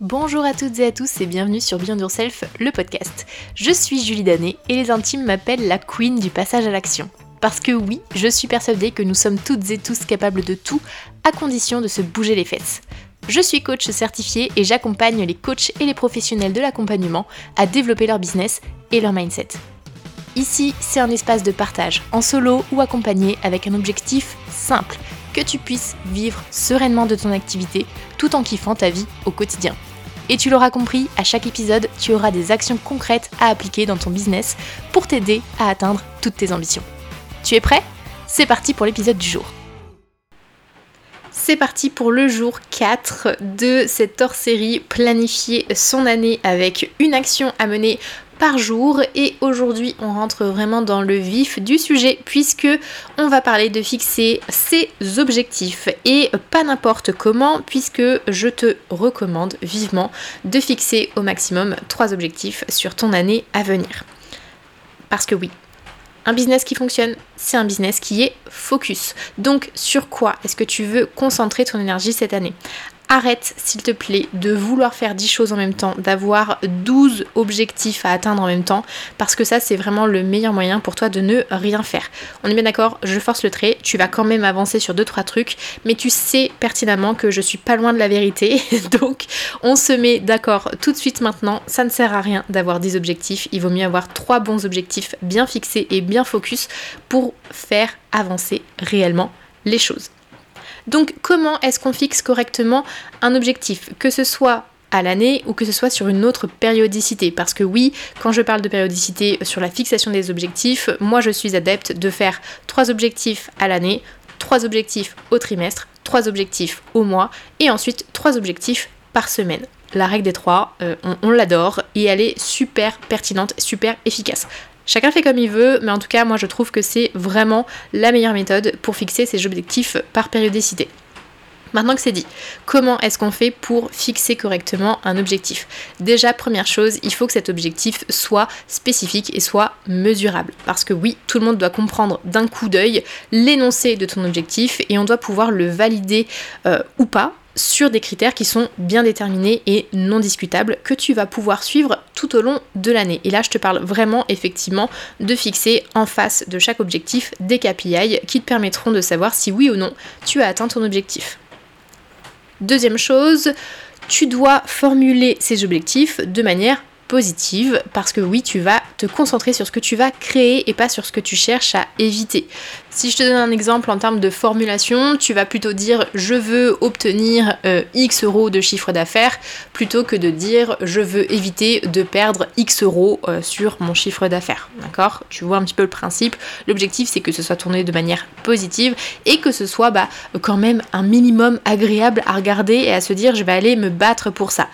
Bonjour à toutes et à tous et bienvenue sur Beyond Yourself, le podcast. Je suis Julie Danet et les intimes m'appellent la queen du passage à l'action. Parce que oui, je suis persuadée que nous sommes toutes et tous capables de tout, à condition de se bouger les fesses. Je suis coach certifié et j'accompagne les coachs et les professionnels de l'accompagnement à développer leur business et leur mindset. Ici, c'est un espace de partage, en solo ou accompagné avec un objectif simple, que tu puisses vivre sereinement de ton activité tout en kiffant ta vie au quotidien. Et tu l'auras compris, à chaque épisode, tu auras des actions concrètes à appliquer dans ton business pour t'aider à atteindre toutes tes ambitions. Tu es prêt? C'est parti pour l'épisode du jour. C'est parti pour le jour 4 de cette hors-série Planifier son année avec une action à mener par jour et aujourd'hui on rentre vraiment dans le vif du sujet puisque on va parler de fixer ses objectifs et pas n'importe comment puisque je te recommande vivement de fixer au maximum trois objectifs sur ton année à venir. Parce que oui, un business qui fonctionne, c'est un business qui est focus. Donc sur quoi est-ce que tu veux concentrer ton énergie cette année? Arrête, s'il te plaît, de vouloir faire 10 choses en même temps, d'avoir 12 objectifs à atteindre en même temps, parce que ça, c'est vraiment le meilleur moyen pour toi de ne rien faire. On est bien d'accord, je force le trait, tu vas quand même avancer sur 2-3 trucs, mais tu sais pertinemment que je suis pas loin de la vérité, donc on se met d'accord tout de suite maintenant, ça ne sert à rien d'avoir 10 objectifs, il vaut mieux avoir 3 bons objectifs bien fixés et bien focus pour faire avancer réellement les choses. Donc comment est-ce qu'on fixe correctement un objectif Que ce soit à l'année ou que ce soit sur une autre périodicité? Parce que oui, quand je parle de périodicité sur la fixation des objectifs, moi je suis adepte de faire trois objectifs à l'année, trois objectifs au trimestre, trois objectifs au mois et ensuite trois objectifs par semaine. La règle des trois, euh, on, on l'adore et elle est super pertinente, super efficace. Chacun fait comme il veut, mais en tout cas, moi je trouve que c'est vraiment la meilleure méthode pour fixer ses objectifs par périodicité. Maintenant que c'est dit, comment est-ce qu'on fait pour fixer correctement un objectif? Déjà, première chose, il faut que cet objectif soit spécifique et soit mesurable. Parce que oui, tout le monde doit comprendre d'un coup d'œil l'énoncé de ton objectif et on doit pouvoir le valider euh, ou pas sur des critères qui sont bien déterminés et non discutables que tu vas pouvoir suivre tout au long de l'année. Et là, je te parle vraiment effectivement de fixer en face de chaque objectif des KPI qui te permettront de savoir si oui ou non tu as atteint ton objectif. Deuxième chose, tu dois formuler ces objectifs de manière positive parce que oui, tu vas te concentrer sur ce que tu vas créer et pas sur ce que tu cherches à éviter. Si je te donne un exemple en termes de formulation, tu vas plutôt dire je veux obtenir euh, X euros de chiffre d'affaires plutôt que de dire je veux éviter de perdre X euros euh, sur mon chiffre d'affaires. D'accord? Tu vois un petit peu le principe. L'objectif c'est que ce soit tourné de manière positive et que ce soit bah, quand même un minimum agréable à regarder et à se dire je vais aller me battre pour ça.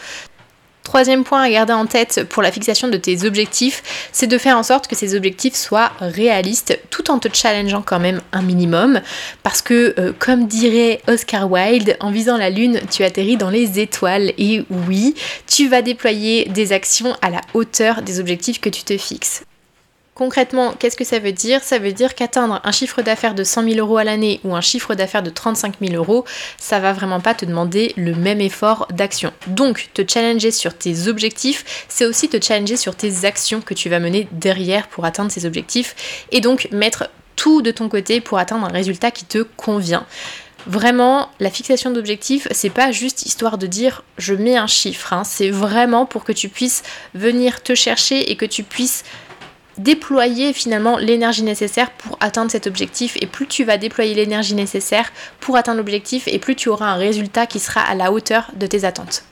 Troisième point à garder en tête pour la fixation de tes objectifs, c'est de faire en sorte que ces objectifs soient réalistes tout en te challengeant quand même un minimum. Parce que, euh, comme dirait Oscar Wilde, en visant la lune, tu atterris dans les étoiles. Et oui, tu vas déployer des actions à la hauteur des objectifs que tu te fixes. Concrètement, qu'est-ce que ça veut dire? Ça veut dire qu'atteindre un chiffre d'affaires de 100 000 euros à l'année ou un chiffre d'affaires de 35 000 euros, ça va vraiment pas te demander le même effort d'action. Donc, te challenger sur tes objectifs, c'est aussi te challenger sur tes actions que tu vas mener derrière pour atteindre ces objectifs et donc mettre tout de ton côté pour atteindre un résultat qui te convient. Vraiment, la fixation d'objectifs, c'est pas juste histoire de dire je mets un chiffre, hein. c'est vraiment pour que tu puisses venir te chercher et que tu puisses déployer finalement l'énergie nécessaire pour atteindre cet objectif et plus tu vas déployer l'énergie nécessaire pour atteindre l'objectif et plus tu auras un résultat qui sera à la hauteur de tes attentes.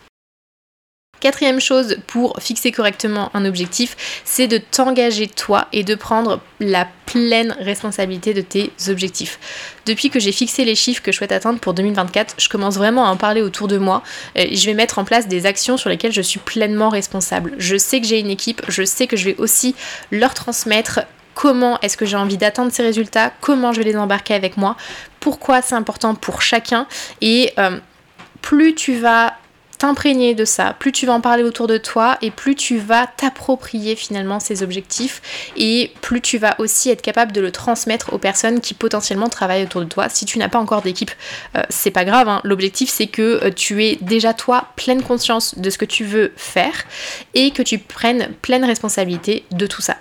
Quatrième chose pour fixer correctement un objectif, c'est de t'engager toi et de prendre la pleine responsabilité de tes objectifs. Depuis que j'ai fixé les chiffres que je souhaite atteindre pour 2024, je commence vraiment à en parler autour de moi. Et je vais mettre en place des actions sur lesquelles je suis pleinement responsable. Je sais que j'ai une équipe, je sais que je vais aussi leur transmettre comment est-ce que j'ai envie d'atteindre ces résultats, comment je vais les embarquer avec moi, pourquoi c'est important pour chacun et euh, plus tu vas t'imprégner de ça, plus tu vas en parler autour de toi et plus tu vas t'approprier finalement ces objectifs et plus tu vas aussi être capable de le transmettre aux personnes qui potentiellement travaillent autour de toi. Si tu n'as pas encore d'équipe, euh, c'est pas grave. Hein. L'objectif c'est que euh, tu aies déjà toi pleine conscience de ce que tu veux faire et que tu prennes pleine responsabilité de tout ça.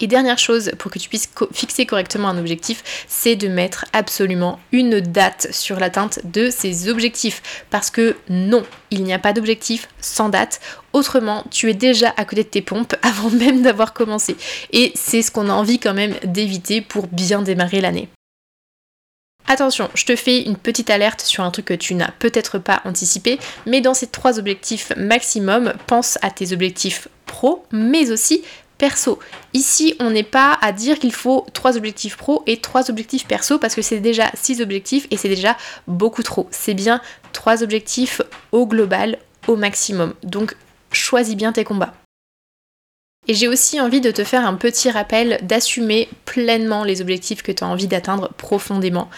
Et dernière chose pour que tu puisses fixer correctement un objectif, c'est de mettre absolument une date sur l'atteinte de ces objectifs. Parce que non, il n'y a pas d'objectif sans date. Autrement, tu es déjà à côté de tes pompes avant même d'avoir commencé. Et c'est ce qu'on a envie quand même d'éviter pour bien démarrer l'année. Attention, je te fais une petite alerte sur un truc que tu n'as peut-être pas anticipé, mais dans ces trois objectifs maximum, pense à tes objectifs pro, mais aussi Ici, on n'est pas à dire qu'il faut trois objectifs pro et trois objectifs perso parce que c'est déjà six objectifs et c'est déjà beaucoup trop. C'est bien trois objectifs au global, au maximum. Donc, choisis bien tes combats. Et j'ai aussi envie de te faire un petit rappel d'assumer pleinement les objectifs que tu as envie d'atteindre profondément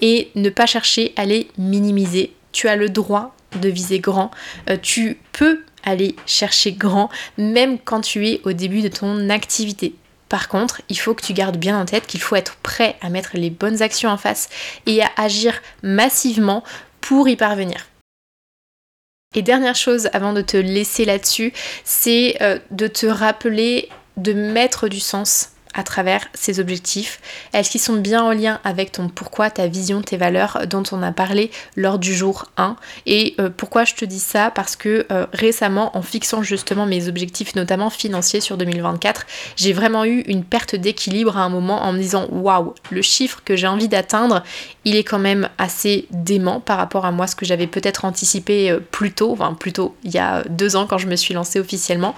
et ne pas chercher à les minimiser. Tu as le droit de viser grand. Euh, tu peux aller chercher grand, même quand tu es au début de ton activité. Par contre, il faut que tu gardes bien en tête qu'il faut être prêt à mettre les bonnes actions en face et à agir massivement pour y parvenir. Et dernière chose avant de te laisser là-dessus, c'est euh, de te rappeler de mettre du sens à travers ces objectifs. Est-ce qu'ils sont bien en lien avec ton pourquoi, ta vision, tes valeurs dont on a parlé lors du jour 1 Et euh, pourquoi je te dis ça? Parce que euh, récemment, en fixant justement mes objectifs, notamment financiers sur 2024, j'ai vraiment eu une perte d'équilibre à un moment en me disant waouh, le chiffre que j'ai envie d'atteindre, il est quand même assez dément par rapport à moi, ce que j'avais peut-être anticipé euh, plus tôt, enfin plutôt il y a deux ans quand je me suis lancée officiellement.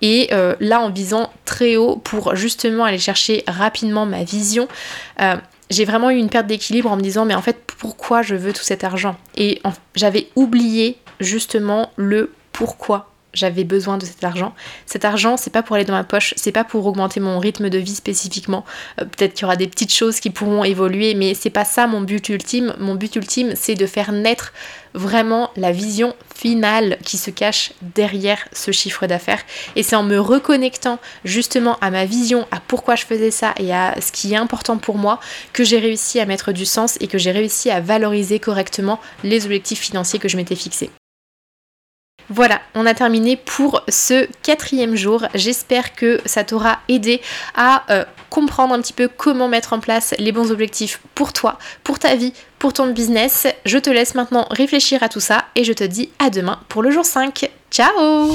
Et là, en visant très haut pour justement aller chercher rapidement ma vision, euh, j'ai vraiment eu une perte d'équilibre en me disant mais en fait pourquoi je veux tout cet argent? Et j'avais oublié justement le pourquoi j'avais besoin de cet argent. Cet argent, c'est pas pour aller dans ma poche, c'est pas pour augmenter mon rythme de vie spécifiquement. Euh, peut-être qu'il y aura des petites choses qui pourront évoluer, mais c'est pas ça mon but ultime. Mon but ultime, c'est de faire naître vraiment la vision finale qui se cache derrière ce chiffre d'affaires. Et c'est en me reconnectant justement à ma vision, à pourquoi je faisais ça et à ce qui est important pour moi que j'ai réussi à mettre du sens et que j'ai réussi à valoriser correctement les objectifs financiers que je m'étais fixés. Voilà, on a terminé pour ce quatrième jour. J'espère que ça t'aura aidé à euh, comprendre un petit peu comment mettre en place les bons objectifs pour toi, pour ta vie, pour ton business. Je te laisse maintenant réfléchir à tout ça et je te dis à demain pour le jour 5. Ciao